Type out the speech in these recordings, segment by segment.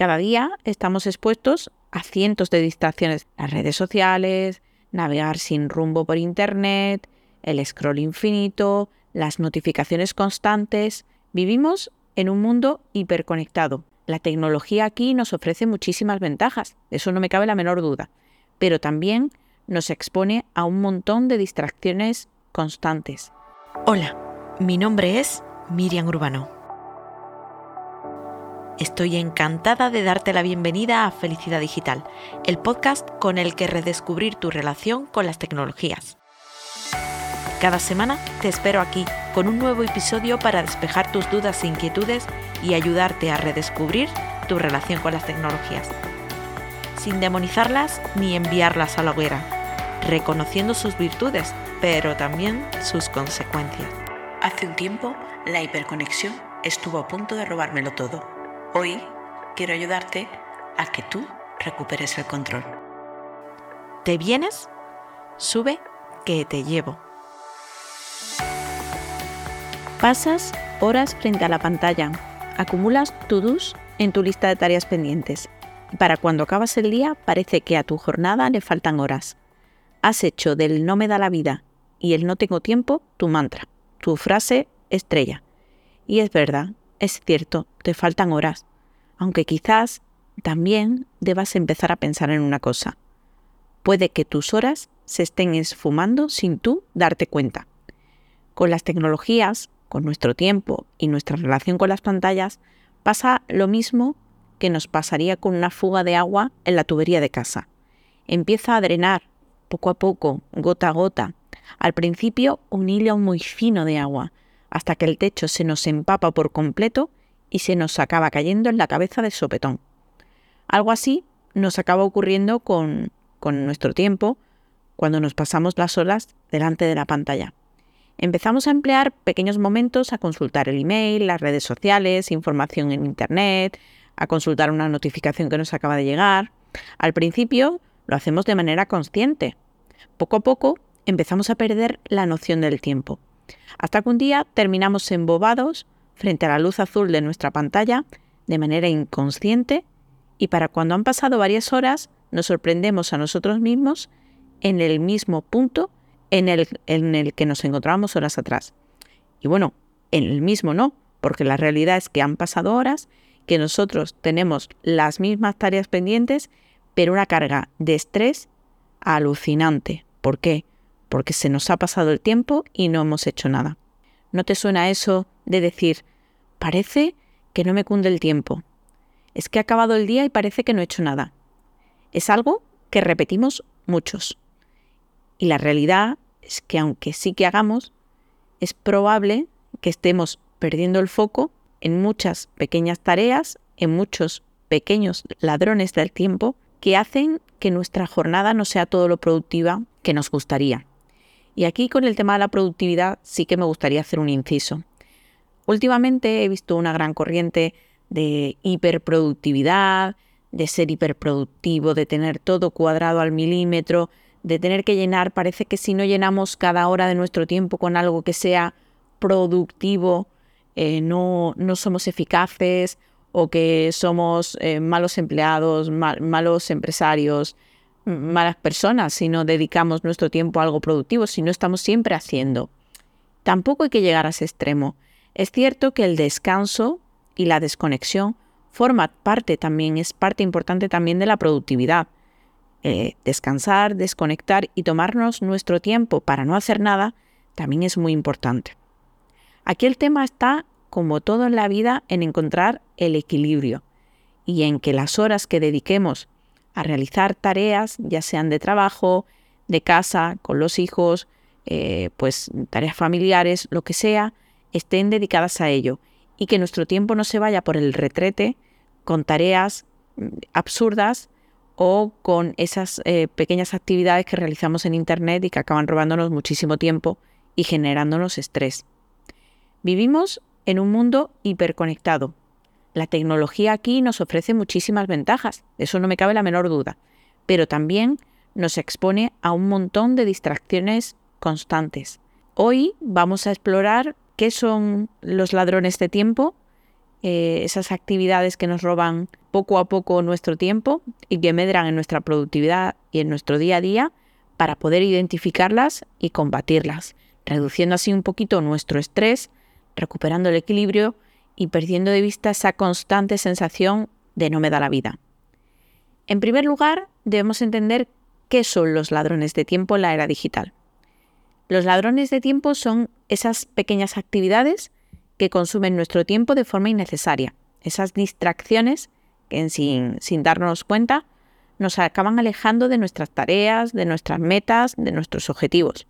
Cada día estamos expuestos a cientos de distracciones. Las redes sociales, navegar sin rumbo por Internet, el scroll infinito, las notificaciones constantes. Vivimos en un mundo hiperconectado. La tecnología aquí nos ofrece muchísimas ventajas, eso no me cabe la menor duda, pero también nos expone a un montón de distracciones constantes. Hola, mi nombre es Miriam Urbano. Estoy encantada de darte la bienvenida a Felicidad Digital, el podcast con el que redescubrir tu relación con las tecnologías. Cada semana te espero aquí con un nuevo episodio para despejar tus dudas e inquietudes y ayudarte a redescubrir tu relación con las tecnologías. Sin demonizarlas ni enviarlas a la hoguera, reconociendo sus virtudes, pero también sus consecuencias. Hace un tiempo, la hiperconexión estuvo a punto de robármelo todo Hoy quiero ayudarte a que tú recuperes el control. ¿Te vienes? Sube que te llevo. Pasas horas frente a la pantalla, acumulas to-dos en tu lista de tareas pendientes y para cuando acabas el día parece que a tu jornada le faltan horas. Has hecho del no me da la vida y el no tengo tiempo tu mantra, tu frase estrella. Y es verdad, es cierto, te faltan horas, aunque quizás también debas empezar a pensar en una cosa. Puede que tus horas se estén esfumando sin tú darte cuenta. Con las tecnologías, con nuestro tiempo y nuestra relación con las pantallas, pasa lo mismo que nos pasaría con una fuga de agua en la tubería de casa. Empieza a drenar poco a poco, gota a gota. Al principio un hilo muy fino de agua, hasta que el techo se nos empapa por completo y se nos acaba cayendo en la cabeza de sopetón. Algo así nos acaba ocurriendo con, con nuestro tiempo cuando nos pasamos las horas delante de la pantalla. Empezamos a emplear pequeños momentos a consultar el email, las redes sociales, información en Internet, a consultar una notificación que nos acaba de llegar. Al principio lo hacemos de manera consciente. Poco a poco empezamos a perder la noción del tiempo hasta que un día terminamos embobados frente a la luz azul de nuestra pantalla de manera inconsciente y para cuando han pasado varias horas nos sorprendemos a nosotros mismos en el mismo punto en el, en el que nos encontrábamos horas atrás. Y bueno, en el mismo no, porque la realidad es que han pasado horas, que nosotros tenemos las mismas tareas pendientes, pero una carga de estrés alucinante. ¿Por qué? Porque se nos ha pasado el tiempo y no hemos hecho nada. ¿No te suena eso de decir, parece que no me cunde el tiempo? Es que ha acabado el día y parece que no he hecho nada. Es algo que repetimos muchos. Y la realidad es que aunque sí que hagamos, es probable que estemos perdiendo el foco en muchas pequeñas tareas, en muchos pequeños ladrones del tiempo que hacen que nuestra jornada no sea todo lo productiva que nos gustaría. Y aquí con el tema de la productividad sí que me gustaría hacer un inciso. Últimamente he visto una gran corriente de hiperproductividad, de ser hiperproductivo, de tener todo cuadrado al milímetro, de tener que llenar, parece que si no llenamos cada hora de nuestro tiempo con algo que sea productivo, eh, no, no, somos eficaces o que somos eh, malos empleados, malos empresarios, malas personas si no dedicamos nuestro tiempo a algo productivo, si no estamos siempre haciendo. Tampoco hay que llegar a ese extremo. Es cierto que el descanso y la desconexión forma parte también, es parte importante también de la productividad. Eh, descansar, desconectar y tomarnos nuestro tiempo para no hacer nada también es muy importante. Aquí el tema está, como todo en la vida, en encontrar el equilibrio y en que las horas que dediquemos a realizar tareas, ya sean de trabajo, de casa, con los hijos, eh, pues tareas familiares, lo que sea, estén dedicadas a ello y que nuestro tiempo no se vaya por el retrete con tareas mm, absurdas o con esas eh, pequeñas actividades que realizamos en Internet y que acaban robándonos muchísimo tiempo y generándonos estrés. Vivimos en un mundo hiperconectado, la tecnología aquí nos ofrece muchísimas ventajas, eso no me cabe la menor duda, pero también nos expone a un montón de distracciones constantes. Hoy vamos a explorar qué son los ladrones de tiempo, eh, esas actividades que nos roban poco a poco nuestro tiempo y que medran en nuestra productividad y en nuestro día a día para poder identificarlas y combatirlas, reduciendo así un poquito nuestro estrés, recuperando el equilibrio y perdiendo de vista esa constante sensación de no me da la vida. En primer lugar, debemos entender qué son los ladrones de tiempo en la era digital. Los ladrones de tiempo son esas pequeñas actividades que consumen nuestro tiempo de forma innecesaria, esas distracciones que sin, sin darnos cuenta nos acaban alejando de nuestras tareas, de nuestras metas, de nuestros objetivos.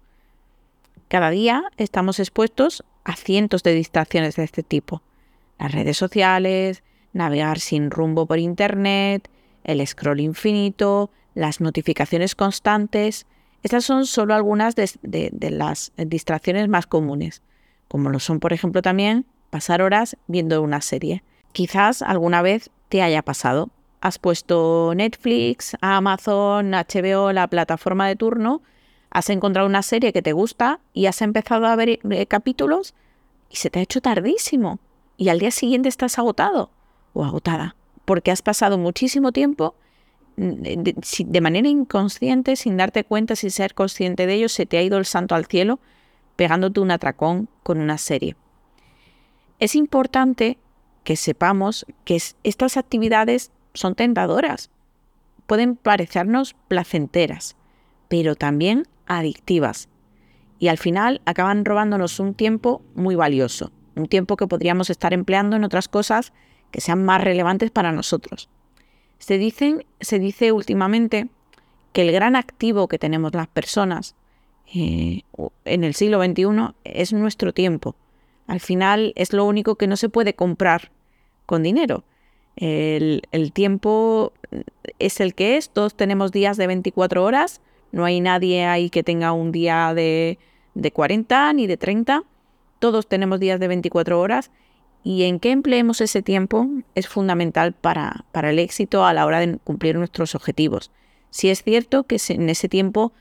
Cada día estamos expuestos a cientos de distracciones de este tipo. Las redes sociales, navegar sin rumbo por Internet, el scroll infinito, las notificaciones constantes. Estas son solo algunas de, las distracciones más comunes, como lo son, por ejemplo, también pasar horas viendo una serie. Quizás alguna vez te haya pasado. Has puesto Netflix, Amazon, HBO, la plataforma de turno, has encontrado una serie que te gusta y has empezado a ver eh, capítulos y se te ha hecho tardísimo. Y al día siguiente estás agotado o agotada porque has pasado muchísimo tiempo mm, de, manera inconsciente, sin darte cuenta, sin ser consciente de ello, se te ha ido el santo al cielo pegándote un atracón con una serie. Es importante que sepamos que estas actividades son tentadoras, pueden parecernos placenteras, pero también adictivas. Y al final acaban robándonos un tiempo muy valioso, un tiempo que podríamos estar empleando en otras cosas que sean más relevantes para nosotros. Se, dicen, se dice últimamente que el gran activo que tenemos las personas eh, en el siglo XXI es nuestro tiempo. Al final es lo único que no se puede comprar con dinero. El, tiempo es el que es, todos tenemos días de 24 horas, no hay nadie ahí que tenga un día de, de 40 ni de 30, todos tenemos días de 24 horas y en qué empleemos ese tiempo es fundamental para, para, el éxito a la hora de cumplir nuestros objetivos. Si es cierto que en ese tiempo,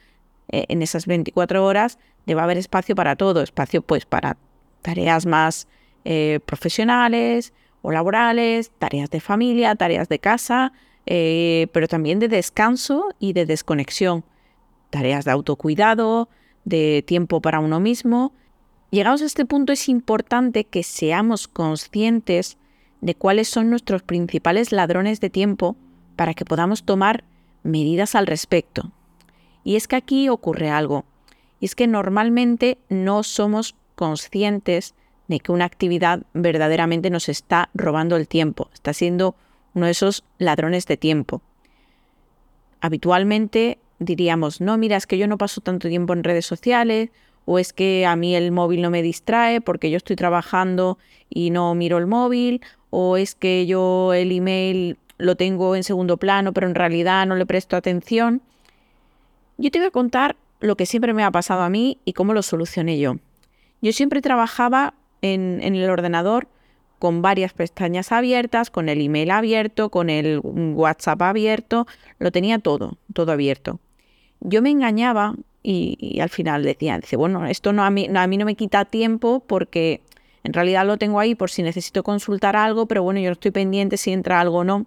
eh, en esas 24 horas, debe haber espacio para todo, espacio pues para tareas más eh, profesionales o laborales, tareas de familia, tareas de casa, eh, pero también de descanso y de desconexión, tareas de autocuidado, de tiempo para uno mismo Llegados a este punto es importante que seamos conscientes de cuáles son nuestros principales ladrones de tiempo para que podamos tomar medidas al respecto. Y es que aquí ocurre algo, y es que normalmente no somos conscientes de que una actividad verdaderamente nos está robando el tiempo, está siendo uno de esos ladrones de tiempo. Habitualmente diríamos, no, mira, es que yo no paso tanto tiempo en redes sociales o es que a mí el móvil no me distrae porque yo estoy trabajando y no miro el móvil, o es que yo el email lo tengo en segundo plano pero en realidad no le presto atención. Yo te voy a contar lo que siempre me ha pasado a mí y cómo lo solucioné yo. Yo siempre trabajaba en, en el ordenador con varias pestañas abiertas, con el email abierto, con el WhatsApp abierto, lo tenía todo, todo abierto. Yo me engañaba y, al final decía, dice, bueno, esto no a, mí, no a mí no me quita tiempo porque en realidad lo tengo ahí por si necesito consultar algo, pero bueno, yo no estoy pendiente si entra algo o no.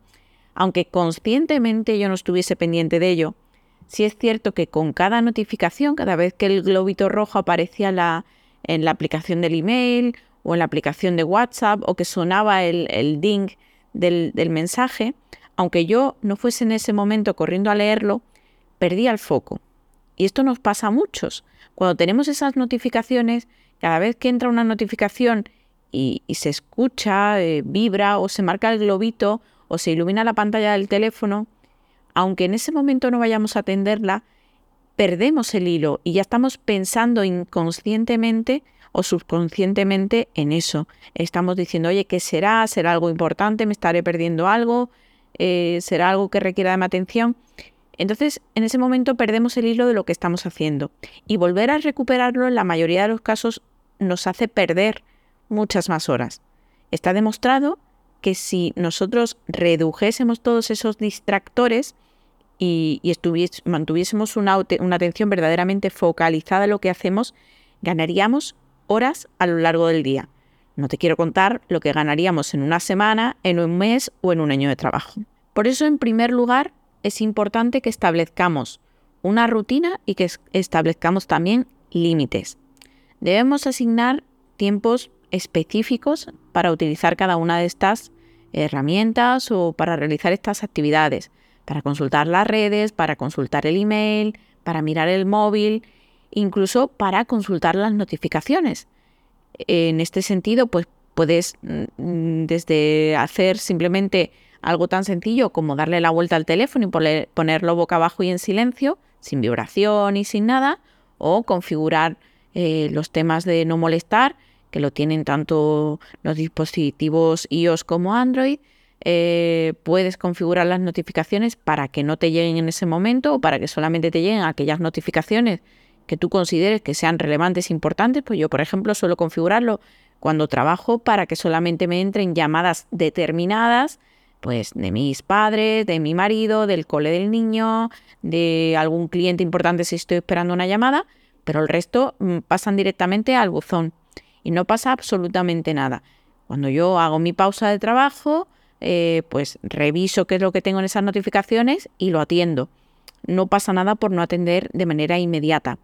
Aunque conscientemente yo no estuviese pendiente de ello, sí es cierto que con cada notificación, cada vez que el globito rojo aparecía en la aplicación del email o en la aplicación de WhatsApp o que sonaba el, ding del mensaje, aunque yo no fuese en ese momento corriendo a leerlo, perdía el foco y esto nos pasa a muchos. Cuando tenemos esas notificaciones, cada vez que entra una notificación y, se escucha, eh, vibra o se marca el globito o se ilumina la pantalla del teléfono, aunque en ese momento no vayamos a atenderla, perdemos el hilo y ya estamos pensando inconscientemente o subconscientemente en eso. Estamos diciendo, oye, ¿qué será? ¿Será algo importante? ¿Me estaré perdiendo algo? Eh, ¿Será algo que requiera de mi atención? Entonces, en ese momento perdemos el hilo de lo que estamos haciendo y volver a recuperarlo en la mayoría de los casos nos hace perder muchas más horas. Está demostrado que si nosotros redujésemos todos esos distractores y, mantuviésemos una, una atención verdaderamente focalizada en lo que hacemos, ganaríamos horas a lo largo del día. No te quiero contar lo que ganaríamos en una semana, en un mes o en un año de trabajo. Por eso, en primer lugar, es importante que establezcamos una rutina y que establezcamos también límites. Debemos asignar tiempos específicos para utilizar cada una de estas herramientas o para realizar estas actividades, para consultar las redes, para consultar el email, para mirar el móvil, incluso para consultar las notificaciones. En este sentido, pues puedes mm, desde hacer simplemente algo tan sencillo como darle la vuelta al teléfono y ponerlo boca abajo y en silencio, sin vibración y sin nada, o configurar eh, los temas de no molestar, que lo tienen tanto los dispositivos iOS como Android. Eh, puedes configurar las notificaciones para que no te lleguen en ese momento o para que solamente te lleguen aquellas notificaciones que tú consideres que sean relevantes e importantes, pues yo, por ejemplo, suelo configurarlo cuando trabajo para que solamente me entren llamadas determinadas, pues de mis padres, de mi marido, del cole del niño, de algún cliente importante si estoy esperando una llamada, pero el resto mm, pasan directamente al buzón y no pasa absolutamente nada. Cuando yo hago mi pausa de trabajo, eh, pues reviso qué es lo que tengo en esas notificaciones y lo atiendo no pasa nada por no atender de manera inmediata.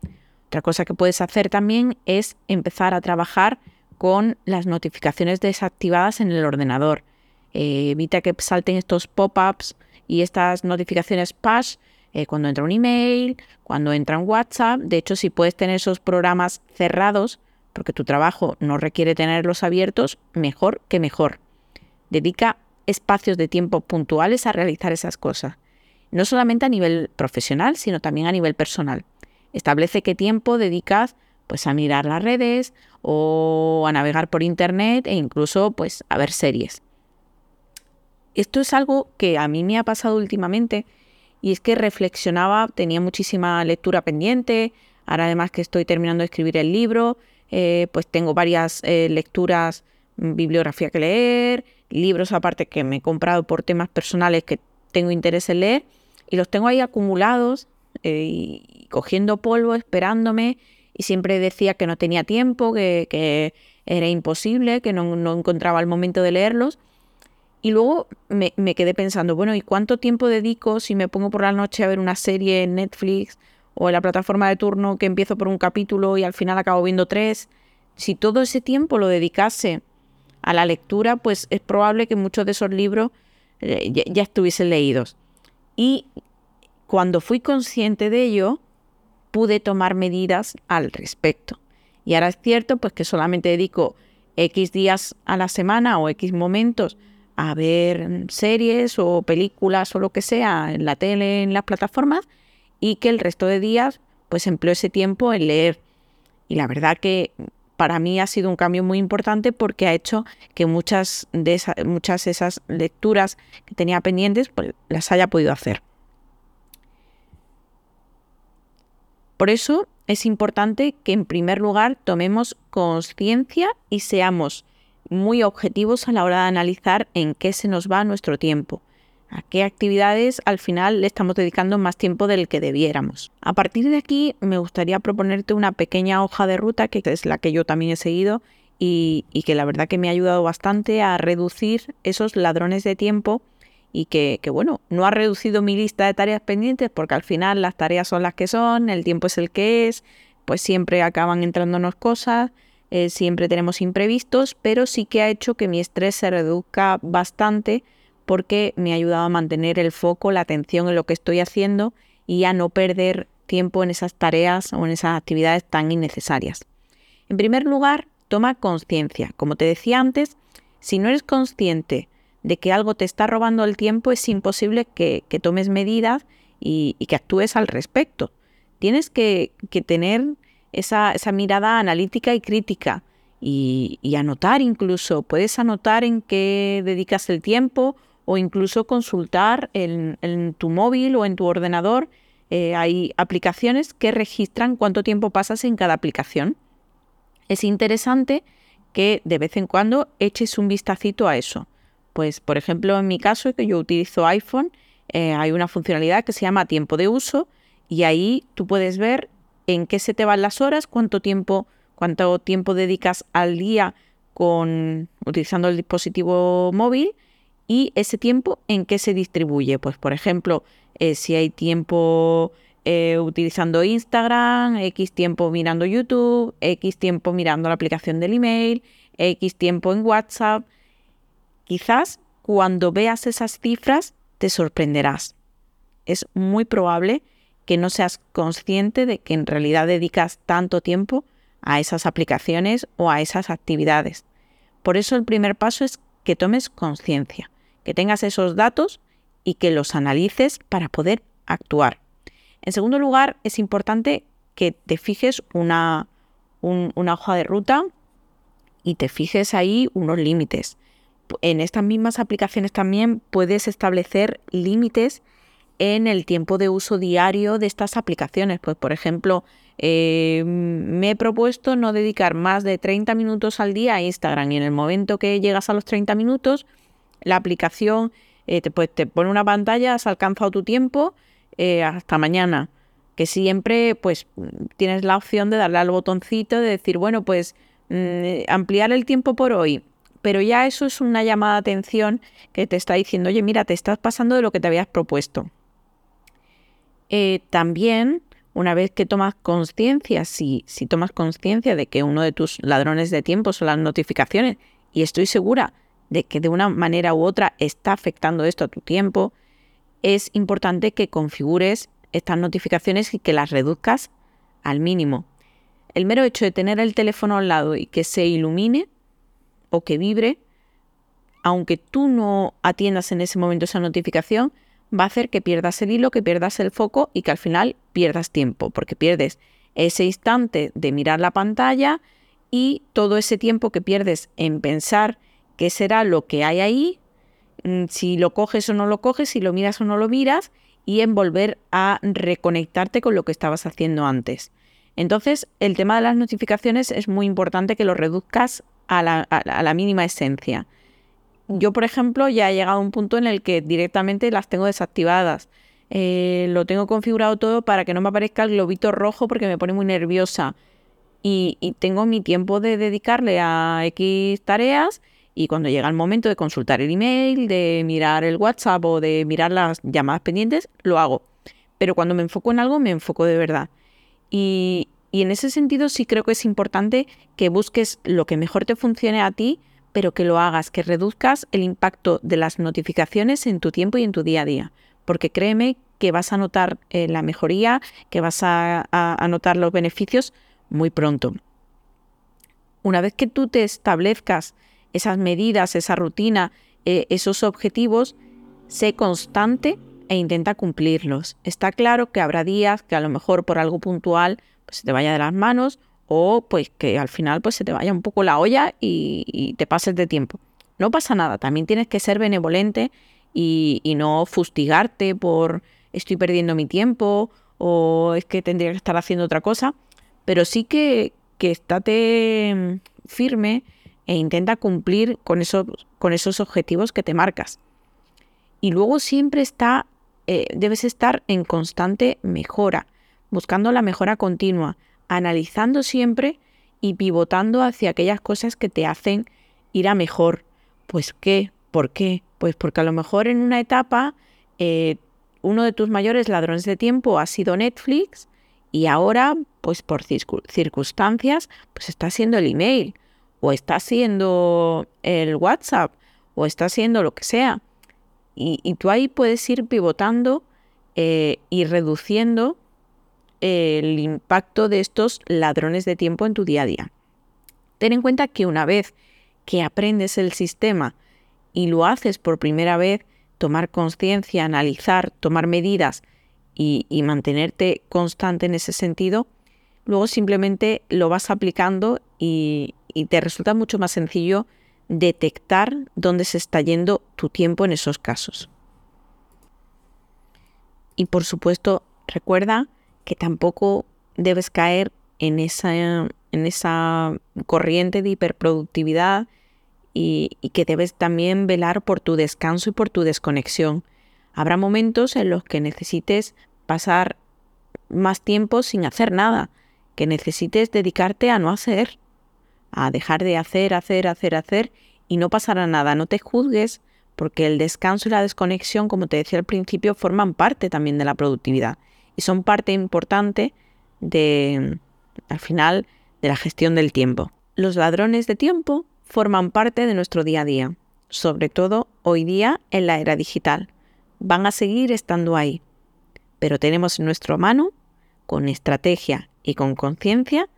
Otra cosa que puedes hacer también es empezar a trabajar con las notificaciones desactivadas en el ordenador. Eh, evita que salten estos pop-ups y estas notificaciones push eh, cuando entra un email, cuando entra un WhatsApp. De hecho, si puedes tener esos programas cerrados, porque tu trabajo no requiere tenerlos abiertos, mejor que mejor. Dedica espacios de tiempo puntuales a realizar esas cosas no solamente a nivel profesional, sino también a nivel personal. Establece qué tiempo dedicas pues a mirar las redes o a navegar por internet e incluso pues a ver series. Esto es algo que a mí me ha pasado últimamente y es que reflexionaba, tenía muchísima lectura pendiente, ahora además que estoy terminando de escribir el libro, eh, pues tengo varias eh, lecturas, mm, bibliografía que leer, libros aparte que me he comprado por temas personales que tengo interés en leer y los tengo ahí acumulados eh, y cogiendo polvo, esperándome y siempre decía que no tenía tiempo, que, era imposible, que no, encontraba el momento de leerlos. Y luego me, me, quedé pensando, bueno, ¿y cuánto tiempo dedico si me pongo por la noche a ver una serie en Netflix o en la plataforma de turno que empiezo por un capítulo y al final acabo viendo tres? Si todo ese tiempo lo dedicase a la lectura, pues es probable que muchos de esos libros eh, ya, estuviesen leídos. Y cuando fui consciente de ello, pude tomar medidas al respecto. Y ahora es cierto pues que solamente dedico X días a la semana o X momentos a ver series o películas o lo que sea en la tele, en las plataformas, y que el resto de días pues empleo ese tiempo en leer. Y la verdad que para mí ha sido un cambio muy importante porque ha hecho que muchas de esas, muchas esas lecturas que tenía pendientes pues, las haya podido hacer. Por eso es importante que en primer lugar tomemos conciencia y seamos muy objetivos a la hora de analizar en qué se nos va nuestro tiempo a qué actividades al final le estamos dedicando más tiempo del que debiéramos. A partir de aquí me gustaría proponerte una pequeña hoja de ruta que es la que yo también he seguido y, que la verdad que me ha ayudado bastante a reducir esos ladrones de tiempo y que, bueno, no ha reducido mi lista de tareas pendientes porque al final las tareas son las que son, el tiempo es el que es, pues siempre acaban entrándonos cosas, eh, siempre tenemos imprevistos, pero sí que ha hecho que mi estrés se reduzca bastante porque me ha ayudado a mantener el foco, la atención en lo que estoy haciendo y a no perder tiempo en esas tareas o en esas actividades tan innecesarias. En primer lugar, toma conciencia. Como te decía antes, si no eres consciente de que algo te está robando el tiempo, es imposible que, tomes medidas y, que actúes al respecto. Tienes que, tener esa, mirada analítica y crítica y, anotar incluso. Puedes anotar en qué dedicas el tiempo o incluso consultar en, tu móvil o en tu ordenador. Eh, hay aplicaciones que registran cuánto tiempo pasas en cada aplicación. Es interesante que de vez en cuando eches un vistacito a eso. Pues, por ejemplo, en mi caso, que yo utilizo iPhone, eh, hay una funcionalidad que se llama tiempo de uso y ahí tú puedes ver en qué se te van las horas, cuánto tiempo, cuánto tiempo dedicas al día con utilizando el dispositivo móvil y ese tiempo en qué se distribuye. Pues por ejemplo, eh, si hay tiempo eh, utilizando Instagram, X tiempo mirando YouTube, X tiempo mirando la aplicación del email, X tiempo en WhatsApp. Quizás cuando veas esas cifras te sorprenderás. Es muy probable que no seas consciente de que en realidad dedicas tanto tiempo a esas aplicaciones o a esas actividades. Por eso el primer paso es que tomes conciencia, que tengas esos datos y que los analices para poder actuar. En segundo lugar, es importante que te fijes una, una hoja de ruta y te fijes ahí unos límites. En estas mismas aplicaciones también puedes establecer límites en el tiempo de uso diario de estas aplicaciones. Pues, por ejemplo, eh, me he propuesto no dedicar más de 30 minutos al día a Instagram y en el momento que llegas a los 30 minutos, la aplicación eh, te, pues, te pone una pantalla, has alcanzado tu tiempo, eh, hasta mañana. Que siempre pues tienes la opción de darle al botoncito de decir, bueno, pues mm, ampliar el tiempo por hoy. Pero ya eso es una llamada de atención que te está diciendo, oye, mira, te estás pasando de lo que te habías propuesto. Eh, también, una vez que tomas conciencia, si, si tomas conciencia de que uno de tus ladrones de tiempo son las notificaciones, y estoy segura de que de una manera u otra está afectando esto a tu tiempo, es importante que configures estas notificaciones y que las reduzcas al mínimo. El mero hecho de tener el teléfono al lado y que se ilumine o que vibre, aunque tú no atiendas en ese momento esa notificación, va a hacer que pierdas el hilo, que pierdas el foco y que al final pierdas tiempo, porque pierdes ese instante de mirar la pantalla y todo ese tiempo que pierdes en pensar qué será lo que hay ahí, mm, si lo coges o no lo coges, si lo miras o no lo miras, y en volver a reconectarte con lo que estabas haciendo antes. Entonces, el tema de las notificaciones es muy importante que lo reduzcas a la mínima esencia yo, por ejemplo, ya he llegado a un punto en el que directamente las tengo desactivadas. Eh, lo tengo configurado todo para que no me aparezca el globito rojo porque me pone muy nerviosa. Y, tengo mi tiempo de dedicarle a X tareas y cuando llega el momento de consultar el email, de mirar el WhatsApp o de mirar las llamadas pendientes, lo hago. Pero cuando me enfoco en algo, me enfoco de verdad. Y, y en ese sentido sí creo que es importante que busques lo que mejor te funcione a ti pero que lo hagas, que reduzcas el impacto de las notificaciones en tu tiempo y en tu día a día. Porque créeme que vas a notar eh, la mejoría, que vas a, notar los beneficios muy pronto. Una vez que tú te establezcas esas medidas, esa rutina, eh, esos objetivos, sé constante e intenta cumplirlos. Está claro que habrá días que a lo mejor por algo puntual pues, se te vaya de las manos o pues que al final pues se te vaya un poco la olla y, te pases de tiempo. No pasa nada, también tienes que ser benevolente y, no fustigarte por estoy perdiendo mi tiempo o es que tendría que estar haciendo otra cosa, pero sí que, que estate firme e intenta cumplir con, esos, con esos objetivos que te marcas. Y luego siempre está, eh, debes estar en constante mejora, buscando la mejora continua analizando siempre y pivotando hacia aquellas cosas que te hacen ir a mejor. Pues qué, ¿por qué? Pues porque a lo mejor en una etapa eh, uno de tus mayores ladrones de tiempo ha sido Netflix y ahora, pues por circunstancias, pues está siendo el email o está siendo el WhatsApp o está siendo lo que sea. Y, tú ahí puedes ir pivotando eh, y reduciendo el impacto de estos ladrones de tiempo en tu día a día. Ten en cuenta que una vez que aprendes el sistema y lo haces por primera vez, tomar conciencia, analizar, tomar medidas y, mantenerte constante en ese sentido, luego simplemente lo vas aplicando y, y te resulta mucho más sencillo detectar dónde se está yendo tu tiempo en esos casos. Y por supuesto, recuerda que tampoco debes caer en esa, en esa corriente de hiperproductividad y, que debes también velar por tu descanso y por tu desconexión. Habrá momentos en los que necesites pasar más tiempo sin hacer nada, que necesites dedicarte a no hacer. a dejar de hacer, hacer, hacer, hacer y no pasará nada. No te juzgues porque el descanso y la desconexión, como te decía al principio, forman parte también de la productividad y son parte importante de, al final, de la gestión del tiempo. Los ladrones de tiempo forman parte de nuestro día a día, sobre todo hoy día en la era digital. Van a seguir estando ahí, pero tenemos en nuestra mano, con estrategia y con conciencia,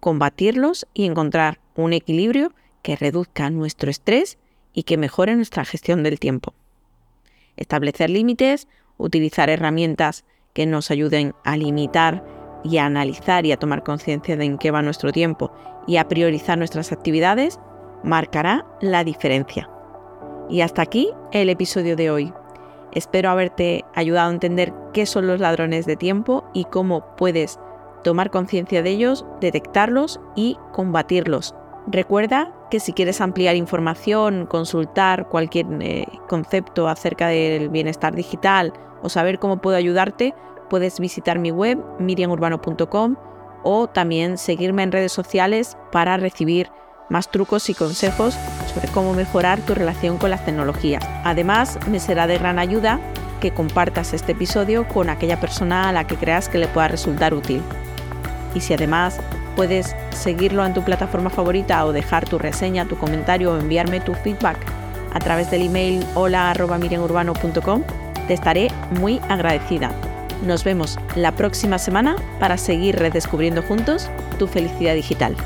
combatirlos y encontrar un equilibrio que reduzca nuestro estrés y que mejore nuestra gestión del tiempo. Establecer límites, utilizar herramientas que nos ayuden a limitar y a analizar y a tomar conciencia de en qué va nuestro tiempo y a priorizar nuestras actividades, marcará la diferencia. Y hasta aquí el episodio de hoy. Espero haberte ayudado a entender qué son los ladrones de tiempo y cómo puedes tomar conciencia de ellos, detectarlos y combatirlos Recuerda que si quieres ampliar información, consultar cualquier eh, concepto acerca del bienestar digital o saber cómo puedo ayudarte, puedes visitar mi web miriamurbano.com o también seguirme en redes sociales para recibir más trucos y consejos sobre cómo mejorar tu relación con las tecnologías. Además, me será de gran ayuda que compartas este episodio con aquella persona a la que creas que le pueda resultar útil. Y si además Puedes seguirlo en tu plataforma favorita o dejar tu reseña, tu comentario o enviarme tu feedback a través del email hola.miriamurbano.com. Te estaré muy agradecida. Nos vemos la próxima semana para seguir redescubriendo juntos tu felicidad digital.